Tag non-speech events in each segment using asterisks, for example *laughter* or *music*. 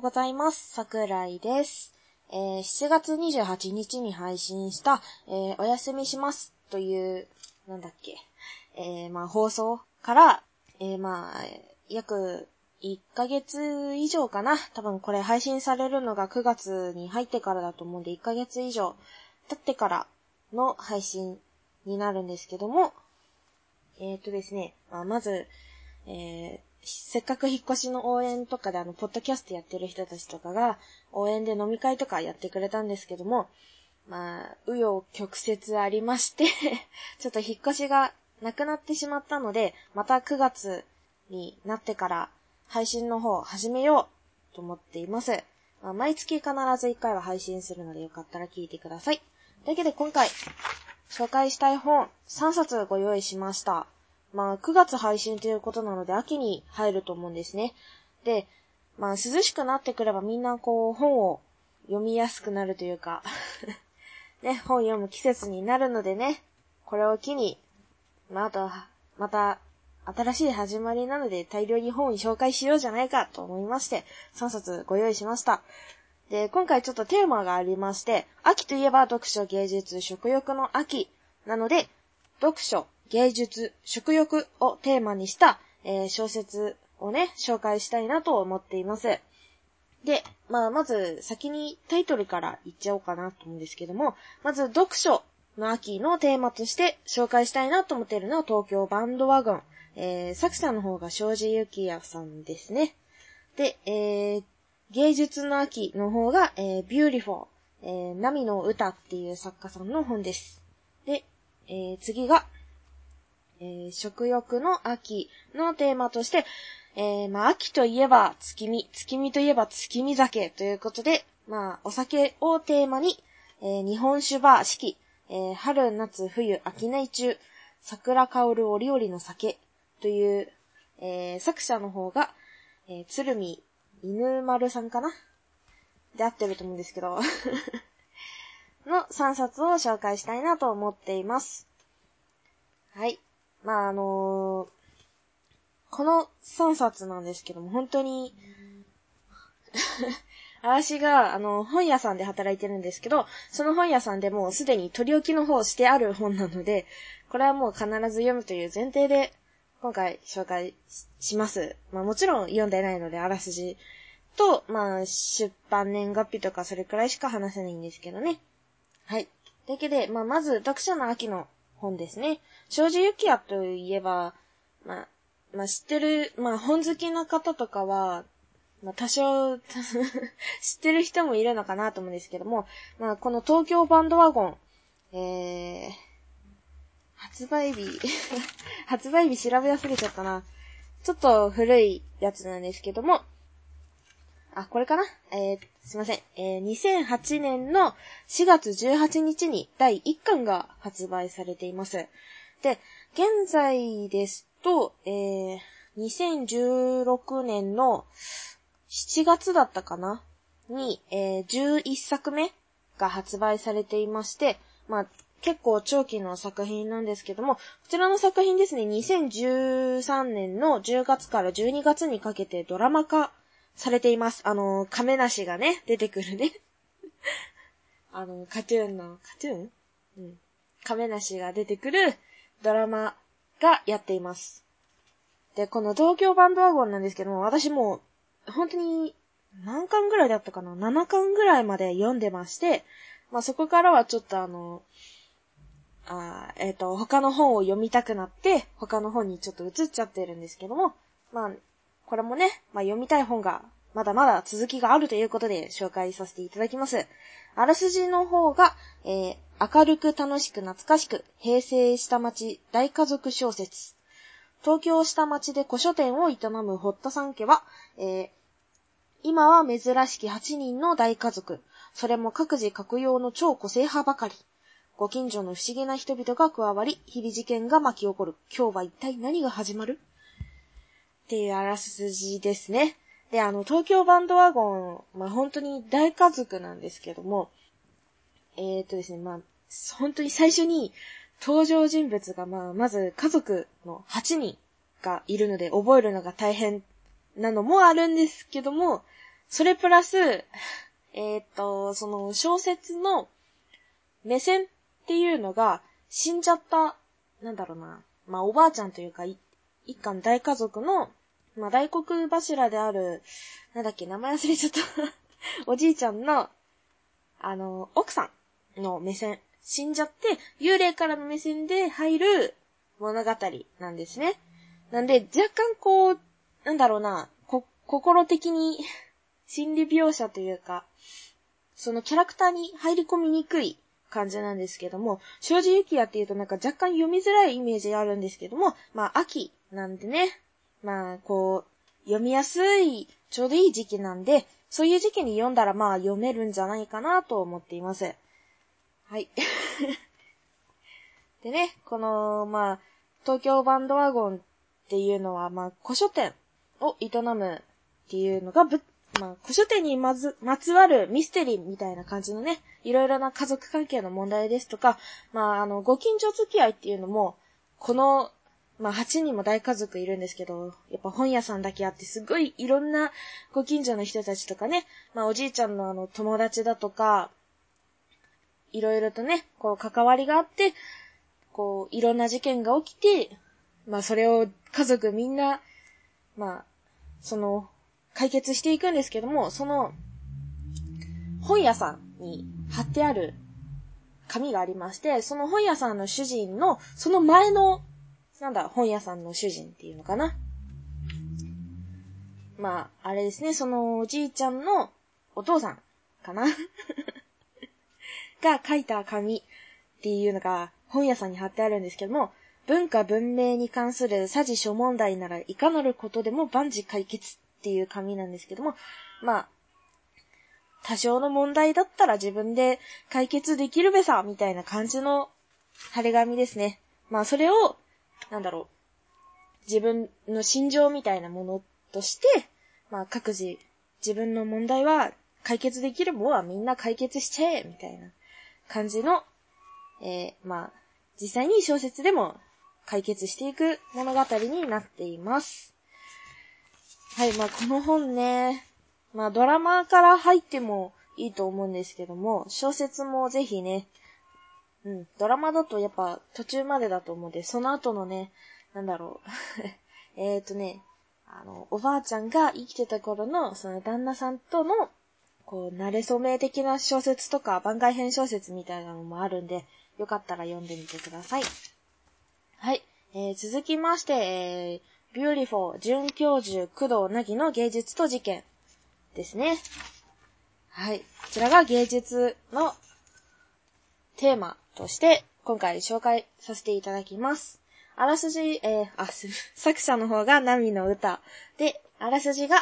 うございます。桜井です。えー7月28日に配信した、えーお休みしますという、なんだっけ、えーまあ放送から、えーまあ、約1ヶ月以上かな。多分これ配信されるのが9月に入ってからだと思うんで、1ヶ月以上経ってからの配信になるんですけども、えっ、とですね、まあ、まず、えーせっかく引っ越しの応援とかであの、ポッドキャストやってる人たちとかが、応援で飲み会とかやってくれたんですけども、まあ、紆余曲折ありまして、*laughs* ちょっと引っ越しがなくなってしまったので、また9月になってから配信の方を始めようと思っています。まあ、毎月必ず1回は配信するのでよかったら聞いてください。というわけで今回、紹介したい本3冊ご用意しました。まあ、9月配信ということなので秋に入ると思うんですね。で、まあ、涼しくなってくればみんなこう、本を読みやすくなるというか、*laughs* ね、本読む季節になるのでね、これを機に、まあ、あとは、また、新しい始まりなので大量に本を紹介しようじゃないかと思いまして、3冊ご用意しました。で、今回ちょっとテーマがありまして、秋といえば読書、芸術、食欲の秋なので、読書、芸術、食欲をテーマにした、えー小説をね、紹介したいなと思っています。で、まあ、まず先にタイトルから言っちゃおうかなと思うんですけども、まず読書の秋のテーマとして紹介したいなと思っているのは東京バンドワゴン。えー、作者の方が庄司幸也さんですね。で、えー、芸術の秋の方が、えー、ビューリフォー、えー、ナミの歌っていう作家さんの本です。で、えー、次が、えー食欲の秋のテーマとして、えーまあ、秋といえば月見、月見といえば月見酒ということで、まあ、お酒をテーマに、えー日本酒バー四季、えー春夏冬、あきない中、桜香る折々の酒という、えー作者の方が、えー鶴見犬丸さんかな？で合ってると思うんですけど、*laughs* の3冊を紹介したいなと思っています。はい。まあ、あのーこの3冊なんですけども、本当に、*laughs* 私が、あの、本屋さんで働いてるんですけど、その本屋さんでもうすでに取り置きの方してある本なので、これはもう必ず読むという前提で、今回紹介しします。まあもちろん読んでないので、あらすじと、まあ出版年月日とかそれくらいしか話せないんですけどね。はい。というわけで、まあまず読書の秋の本ですね。庄司幸也といえば、まあ、まあ知ってる、まあ本好きな方とかは、まあ多少 *laughs* 知ってる人もいるのかなと思うんですけども、まあこの東京バンドワゴン、えー、発売日、*laughs* 発売日調べ忘れちゃったな。ちょっと古いやつなんですけども、あ、これかな？えー、すいません。えー、2008年の4月18日に第1巻が発売されています。で、現在ですと、えー、2016年の7月だったかな？に、えー、11作目が発売されていまして、まあ、結構長期の作品なんですけども、こちらの作品ですね、2013年の10月から12月にかけてドラマ化されています。あの、亀梨がね、出てくるね。*laughs* あの、カトゥーンの、カトゥーン？うん。亀梨が出てくるドラマがやっています。で、この東京バンドワゴンなんですけども、私もう、本当に、何巻ぐらいだったかな ?7 巻ぐらいまで読んでまして、まあそこからはちょっとあの、あえっ、と、他の本を読みたくなって、他の本にちょっと移っちゃってるんですけども、まあ、これもね、まあ読みたい本が、まだまだ続きがあるということで紹介させていただきます。あらすじの方が、えー明るく楽しく懐かしく、平成下町大家族小説。東京下町で古書店を営む堀田さん家は、えー今は珍しき8人の大家族。それも各自各用の超個性派ばかり。ご近所の不思議な人々が加わり、日々事件が巻き起こる。今日は一体何が始まる？っていうあらすじですね。で、あの、東京バンドワゴン、まあ、本当に大家族なんですけども、えー、とですね、まあ、本当に最初に登場人物が、まあ、まず家族の8人がいるので覚えるのが大変なのもあるんですけども、それプラス、えーっと、その小説の目線っていうのが死んじゃった、なんだろうな、まあおばあちゃんというか、一家の大家族の、まあ大黒柱である、なんだっけ、名前忘れちゃった。*laughs* おじいちゃんの、あの、奥さんの目線、死んじゃって、幽霊からの目線で入る物語なんですね。なんで、若干こう、なんだろうな、こ、心的に心理描写というか、そのキャラクターに入り込みにくい感じなんですけども、正直雪也っていうとなんか若干読みづらいイメージがあるんですけども、まあ秋なんでね、まあこう、読みやすい、ちょうどいい時期なんで、そういう時期に読んだらまあ読めるんじゃないかなと思っています。はい。*laughs* でね、この、まあ、東京バンドワゴンっていうのは、まあ、古書店を営むっていうのがぶ、まあ、古書店にまず、まつわるミステリーみたいな感じのね、いろいろな家族関係の問題ですとか、まあ、あの、ご近所付き合いっていうのも、この、まあ、8人も大家族いるんですけど、やっぱ本屋さんだけあって、すごいいろんなご近所の人たちとかね、まあ、おじいちゃんのあの、友達だとか、いろいろとね、こう、関わりがあって、こう、いろんな事件が起きて、まあ、それを家族みんな、まあ、その、解決していくんですけども、その、本屋さんに貼ってある紙がありまして、その本屋さんの主人の、その前の、なんだ、本屋さんの主人っていうのかな。まあ、あれですね、そのおじいちゃんのお父さんかな *laughs* が書いた紙っていうのが本屋さんに貼ってあるんですけども、文化文明に関する詐欺諸問題ならいかなることでも万事解決っていう紙なんですけども、まあ、多少の問題だったら自分で解決できるべさみたいな感じの貼り紙ですね。まあそれを、なんだろう、自分の心情みたいなものとして、まあ各自自分の問題は解決できるものはみんな解決しちゃえみたいな感じの、えー、まあ、実際に小説でも解決していく物語になっています。はい、まあこの本ね、まあドラマから入ってもいいと思うんですけども、小説もぜひね、うん、ドラマだとやっぱ途中までだと思うんで、その後のね、なんだろう。*laughs* えっとね、あの、おばあちゃんが生きてた頃の、その旦那さんとの、こう、慣れ初め的な小説とか番外編小説みたいなのもあるんで、よかったら読んでみてください。はい。えー、続きまして、えー、ビューティフォー、准教授、久藤凪の芸術と事件ですね。はい。こちらが芸術のテーマとして、今回紹介させていただきます。あらすじ、えー、あ、作者の方がナミの歌。で、あらすじが、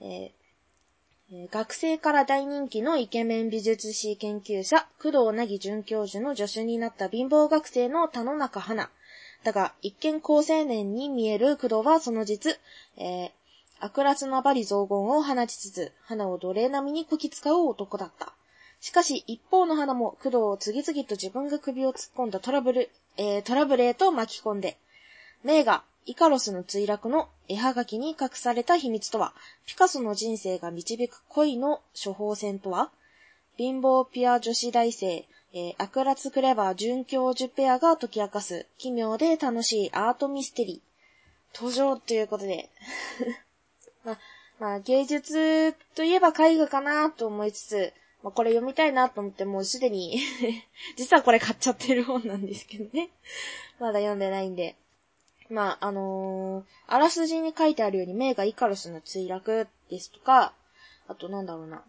えー学生から大人気のイケメン美術史研究者、久藤凪准教授の助手になった貧乏学生の田野中花。だが、一見高青年に見える工藤はその実、えー悪辣な罵詈雑言を放ちつつ、花を奴隷並みにこき使う男だった。しかし、一方の花も工藤を次々と自分が首を突っ込んだトラブル、えートラブルへと巻き込んで、名画、イカロスの墜落の絵はがきに隠された秘密とは、ピカソの人生が導く恋の処方箋とは、貧乏ピア女子大生、えー、悪辣クレバー准教授ペアが解き明かす奇妙で楽しいアートミステリー。登場ということで。*laughs* まあ、まあ、芸術といえば絵画かなと思いつつ、まあ、これ読みたいなと思ってもうすでに *laughs* 実はこれ買っちゃってる本なんですけどね。*laughs* まだ読んでないんで。まあ、あのーあらすじに書いてあるように、名画イカロスの墜落ですとか、あとなんだろうな。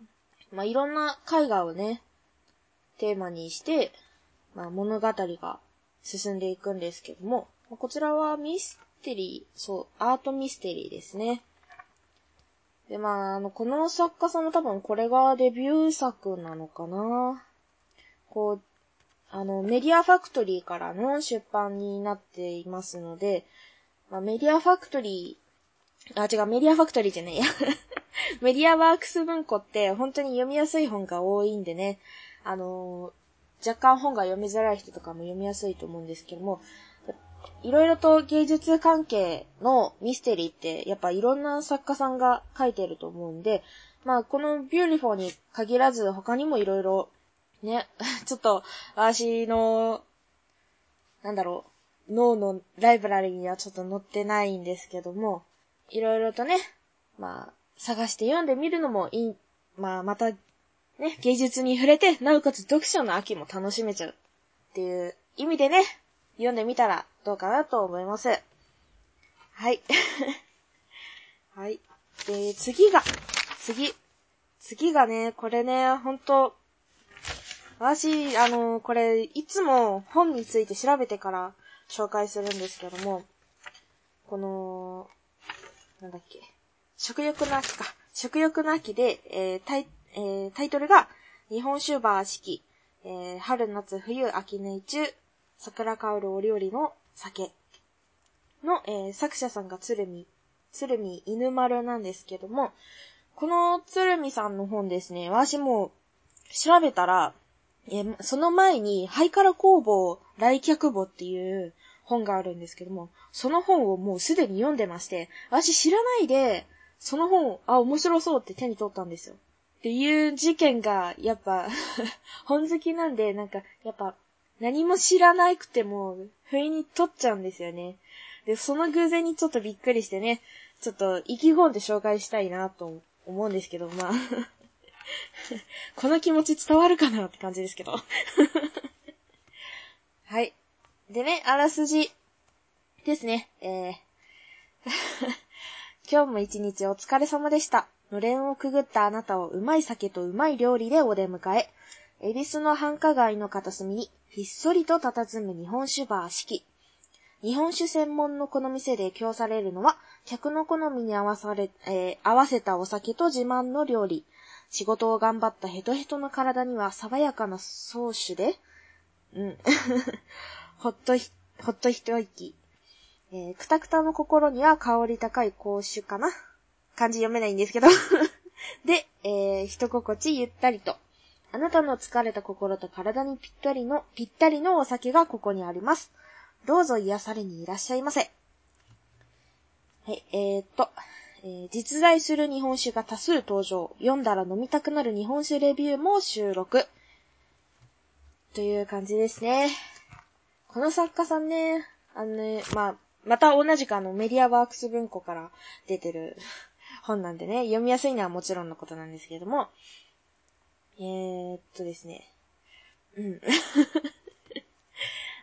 まあ、いろんな絵画をね、テーマにして、まあ、物語が進んでいくんですけども、まこちらはミステリー、そう、アートミステリーですね。で、まあ、あの、この作家さんも多分これがデビュー作なのかな。こう、あの、メディアファクトリーからの出版になっていますので、まあ、メディアファクトリー、あ、違う、メディアファクトリーじゃねえや。*laughs* メディアワークス文庫って本当に読みやすい本が多いんでね、あの若干本が読みづらい人とかも読みやすいと思うんですけども、いろいろと芸術関係のミステリーって、やっぱいろんな作家さんが書いてると思うんで、まあ、このビューティフォーに限らず他にもいろいろ、ね、*laughs* ちょっと、私の、なんだろう、脳のライブラリーにはちょっと載ってないんですけども、いろいろとね、まあ、探して読んでみるのもいい、まあ、また、ね、芸術に触れて、なおかつ読書の秋も楽しめちゃうっていう意味でね、読んでみたらどうかなと思います。はい。*laughs* はい。で、次が、次。次がね、これね、ほんと、私、あの、これ、いつも本について調べてから紹介するんですけども、この、なんだっけ、食欲の秋か。食欲の秋で、えータイえータイトルが、日本酒バー四季、えー春夏冬秋年中、桜香る折々の酒の、えー作者さんが鶴見、鶴見犬丸なんですけども、この鶴見さんの本ですね、私も調べたら、えーその前に、ハイカラ工房来客簿っていう本があるんですけども、その本をもうすでに読んでまして、私知らないで、その本を、あ、面白そうって手に取ったんですよ。っていう事件が、やっぱ、*laughs* 本好きなんで、なんか、やっぱ、何も知らなくても、不意に取っちゃうんですよね。で、その偶然にちょっとびっくりしてね、ちょっと意気込んで紹介したいなと思うんですけど、まあ、*laughs* この気持ち伝わるかなって感じですけど。*laughs* はい。でね、あらすじですね。えー、*laughs* 今日も一日お疲れ様でした。のれんをくぐったあなたをうまい酒とうまい料理でお出迎え。恵比寿の繁華街の片隅にひっそりと佇む日本酒バー四季。日本酒専門のこの店で供されるのは、客の好みに合わされ、えー合わせたお酒と自慢の料理。仕事を頑張ったヘトヘトの体には爽やかなソーシュで、うん。*laughs* ほっとひ、ほっと一息。えーくたくたの心には香り高い香酒かな漢字読めないんですけど。*laughs* で、えー、一心地ゆったりと。あなたの疲れた心と体にぴったりの、ぴったりのお酒がここにあります。どうぞ癒されにいらっしゃいませ。はい、えー、っと、えー実在する日本酒が多数登場。読んだら飲みたくなる日本酒レビューも収録。という感じですね。この作家さんね、あのね、まあ、また同じくあのメディアワークス文庫から出てる本なんでね、読みやすいのはもちろんのことなんですけれども、えー、っとですね。うん。*laughs*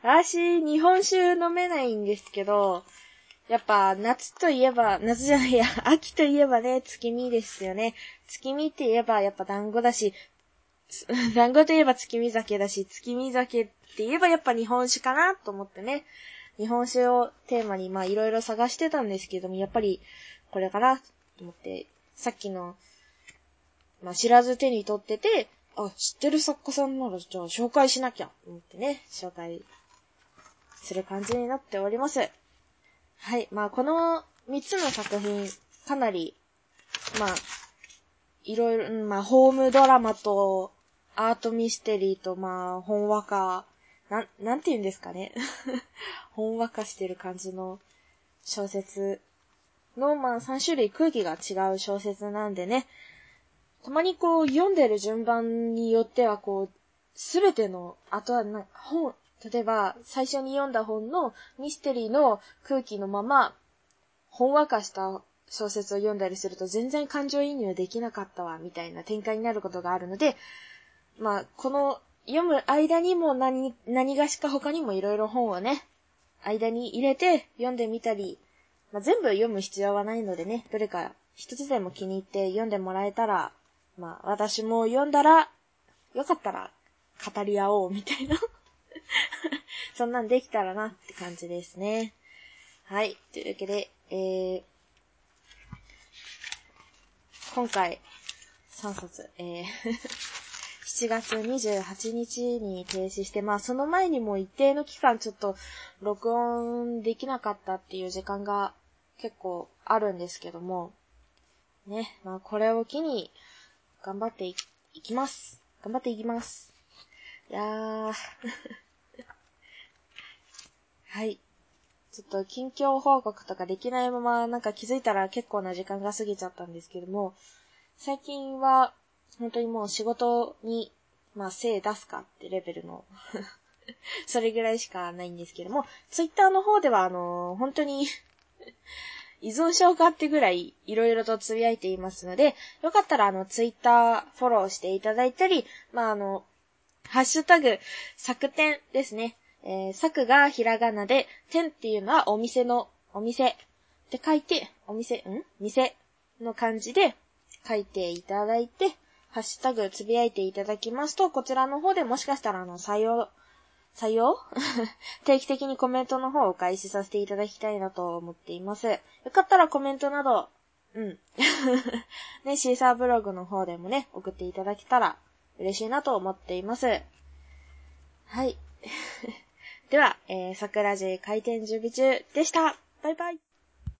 私、日本酒飲めないんですけど、やっぱ夏といえば、夏じゃないや、*laughs* 秋といえばね、月見ですよね。月見って言えばやっぱ団子だし、*laughs* 団子といえば月見酒だし、月見酒って言えばやっぱ日本酒かなと思ってね。日本酒をテーマにまあいろいろ探してたんですけども、やっぱりこれかなと思って、さっきの、まあ知らず手に取ってて、あ、知ってる作家さんならじゃあ紹介しなきゃ、思ってね、紹介する感じになっております。はい。まあ、この3つの作品、かなり、まあ、いろいろ、まあ、ホームドラマと、アートミステリーと、まあ、ほんわか、なん、なんて言うんですかね。*laughs* ほんわかしてる感じの小説の、まあ、3種類空気が違う小説なんでね。たまにこう、読んでる順番によっては、こう、すべての、あとはな、本、例えば、最初に読んだ本のミステリーの空気のまま、ほんわかした小説を読んだりすると全然感情移入できなかったわ、みたいな展開になることがあるので、まあ、この読む間にも何、何がしか他にもいろいろ本をね、間に入れて読んでみたり、まあ、全部読む必要はないのでね、どれか一つでも気に入って読んでもらえたら、まあ、私も読んだら、よかったら語り合おう、みたいな。*laughs* そんなんできたらなって感じですね。はい。というわけで、えー、今回、3冊、えー、*laughs* 7月28日に停止して、まあその前にも一定の期間ちょっと録音できなかったっていう時間が結構あるんですけども、ね、まあこれを機に頑張っていいきます。頑張っていきます。いやー。*laughs* はい。ちょっと近況報告とかできないまま、なんか気づいたら結構な時間が過ぎちゃったんですけども、最近は、本当にもう仕事に、まあ、精出すかってレベルの *laughs* それぐらいしかないんですけども、ツイッターの方では、あのー、本当に依存症かってぐらいいろいろとつぶやいていますので、よかったらあの、ツイッターフォローしていただいたり、まあ、あの、ハッシュタグ、作店ですね。えー、作がひらがなで、店っていうのはお店の、お店って書いて、お店、ん？店の漢字で書いていただいて、ハッシュタグつぶやいていただきますと、こちらの方でもしかしたらあの、採用、採用 *laughs* 定期的にコメントの方をお返しさせていただきたいなと思っています。よかったらコメントなど、うん。*laughs* ね、シーサーブログの方でもね、送っていただけたら嬉しいなと思っています。はい。*laughs* では、えー、桜寺開店準備中でした。バイバイ。